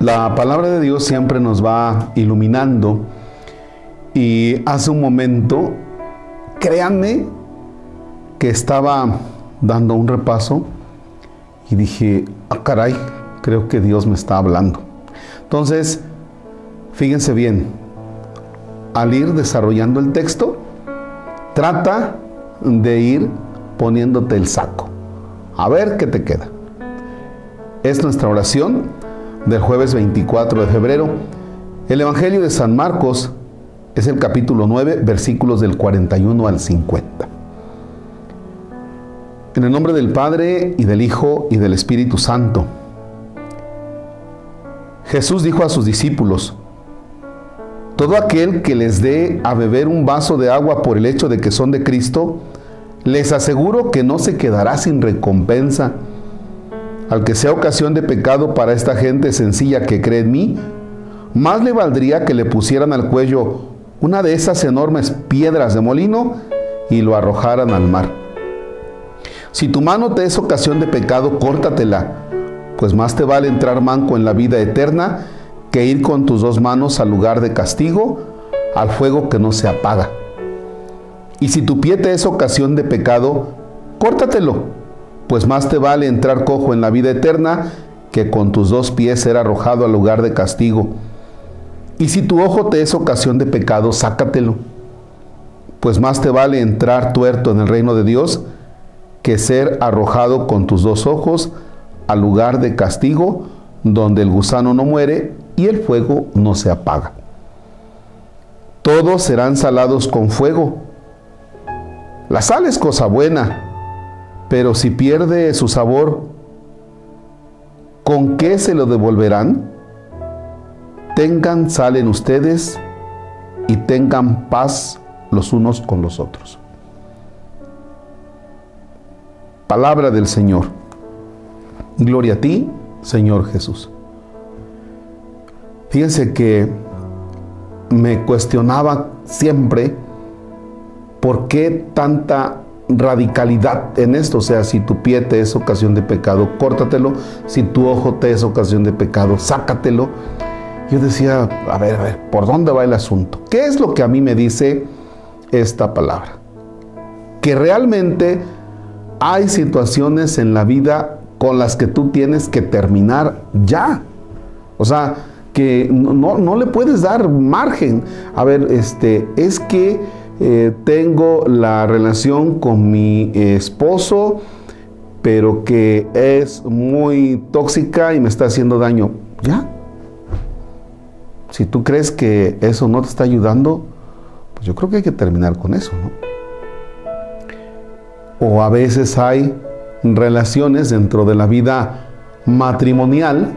La palabra de Dios siempre nos va iluminando y hace un momento, créanme que estaba dando un repaso y dije, ah caray, creo que Dios me está hablando. Entonces, fíjense bien, al ir desarrollando el texto, trata de ir poniéndote el saco. A ver qué te queda. Es nuestra oración del jueves 24 de febrero. El Evangelio de San Marcos es el capítulo 9, versículos del 41 al 50. En el nombre del Padre y del Hijo y del Espíritu Santo. Jesús dijo a sus discípulos, todo aquel que les dé a beber un vaso de agua por el hecho de que son de Cristo, les aseguro que no se quedará sin recompensa. Al que sea ocasión de pecado para esta gente sencilla que cree en mí, más le valdría que le pusieran al cuello una de esas enormes piedras de molino y lo arrojaran al mar. Si tu mano te es ocasión de pecado, córtatela, pues más te vale entrar manco en la vida eterna que ir con tus dos manos al lugar de castigo, al fuego que no se apaga. Y si tu pie te es ocasión de pecado, córtatelo, pues más te vale entrar cojo en la vida eterna que con tus dos pies ser arrojado al lugar de castigo. Y si tu ojo te es ocasión de pecado, sácatelo, pues más te vale entrar tuerto en el reino de Dios que ser arrojado con tus dos ojos al lugar de castigo, donde el gusano no muere y el fuego no se apaga. Todos serán salados con fuego. La sal es cosa buena, pero si pierde su sabor, ¿con qué se lo devolverán? Tengan sal en ustedes y tengan paz los unos con los otros. Palabra del Señor. Gloria a ti, Señor Jesús. Fíjense que me cuestionaba siempre por qué tanta radicalidad en esto. O sea, si tu pie te es ocasión de pecado, córtatelo. Si tu ojo te es ocasión de pecado, sácatelo. Yo decía, a ver, a ver, ¿por dónde va el asunto? ¿Qué es lo que a mí me dice esta palabra? Que realmente hay situaciones en la vida con las que tú tienes que terminar ya. O sea, que no, le puedes dar margen. A ver, este, es que eh, tengo la relación con mi esposo, pero que es muy tóxica y me está haciendo daño. Ya. Si tú crees que eso no te está ayudando, pues yo creo que hay que terminar con eso, ¿no? o a veces hay relaciones dentro de la vida matrimonial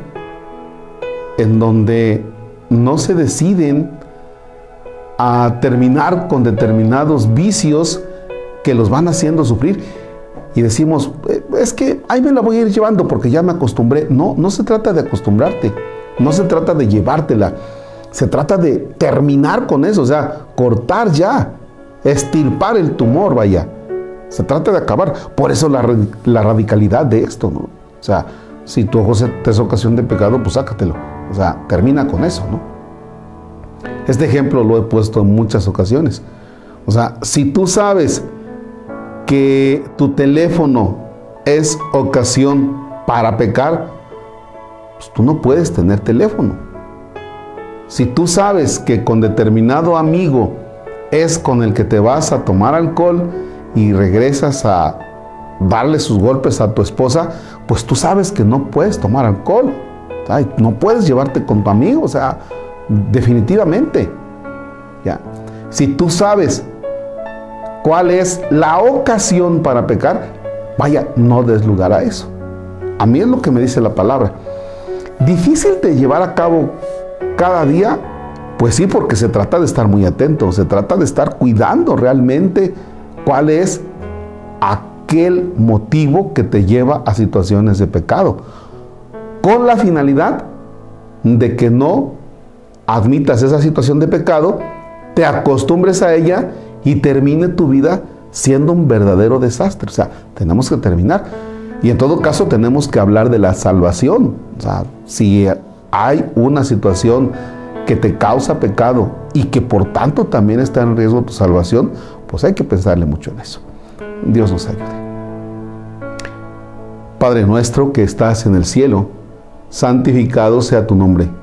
en donde no se deciden a terminar con determinados vicios que los van haciendo sufrir y decimos, eh, es que ahí me la voy a ir llevando porque ya me acostumbré. No, no se trata de acostumbrarte, no se trata de llevártela, se trata de terminar con eso, o sea, cortar ya, estirpar el tumor, vaya. Se trata de acabar. Por eso la, radicalidad de esto, ¿no? O sea, si tu ojo te es ocasión de pecado, pues sácatelo. O sea, termina con eso, ¿no? Este ejemplo lo he puesto en muchas ocasiones. O sea, si tú sabes que tu teléfono es ocasión para pecar, pues tú no puedes tener teléfono. Si tú sabes que con determinado amigo es con el que te vas a tomar alcohol, y regresas a darle sus golpes a tu esposa, pues tú sabes que no puedes tomar alcohol. No puedes llevarte con tu amigo, o sea, definitivamente. ¿ya? Si tú sabes cuál es la ocasión para pecar, vaya, no des lugar a eso. A mí es lo que me dice la palabra. Difícil de llevar a cabo cada día, pues sí, porque se trata de estar muy atento, se trata de estar cuidando realmente ¿Cuál es aquel motivo que te lleva a situaciones de pecado? Con la finalidad de que no admitas esa situación de pecado, te acostumbres a ella y termine tu vida siendo un verdadero desastre. O sea, tenemos que terminar. Y en todo caso tenemos que hablar de la salvación. O sea, si hay una situación que te causa pecado y que por tanto también está en riesgo tu salvación, pues hay que pensarle mucho en eso. Dios nos ayude. Padre nuestro que estás en el cielo, santificado sea tu nombre.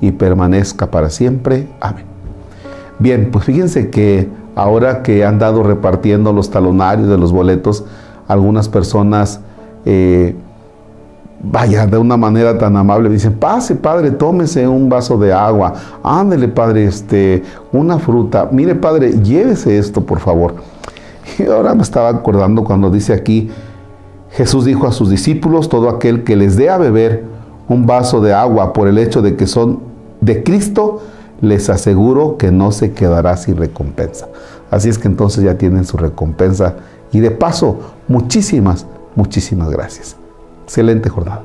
y permanezca para siempre. Amén. Bien, pues fíjense que ahora que han dado repartiendo los talonarios de los boletos, algunas personas eh, vaya, de una manera tan amable, dicen, pase, padre, tómese un vaso de agua, ándele, padre, este, una fruta, mire, padre, llévese esto, por favor. Y ahora me estaba acordando cuando dice aquí, Jesús dijo a sus discípulos, todo aquel que les dé a beber un vaso de agua por el hecho de que son de Cristo, les aseguro que no se quedará sin recompensa. Así es que entonces ya tienen su recompensa. Y de paso, muchísimas, muchísimas gracias. Excelente jornada.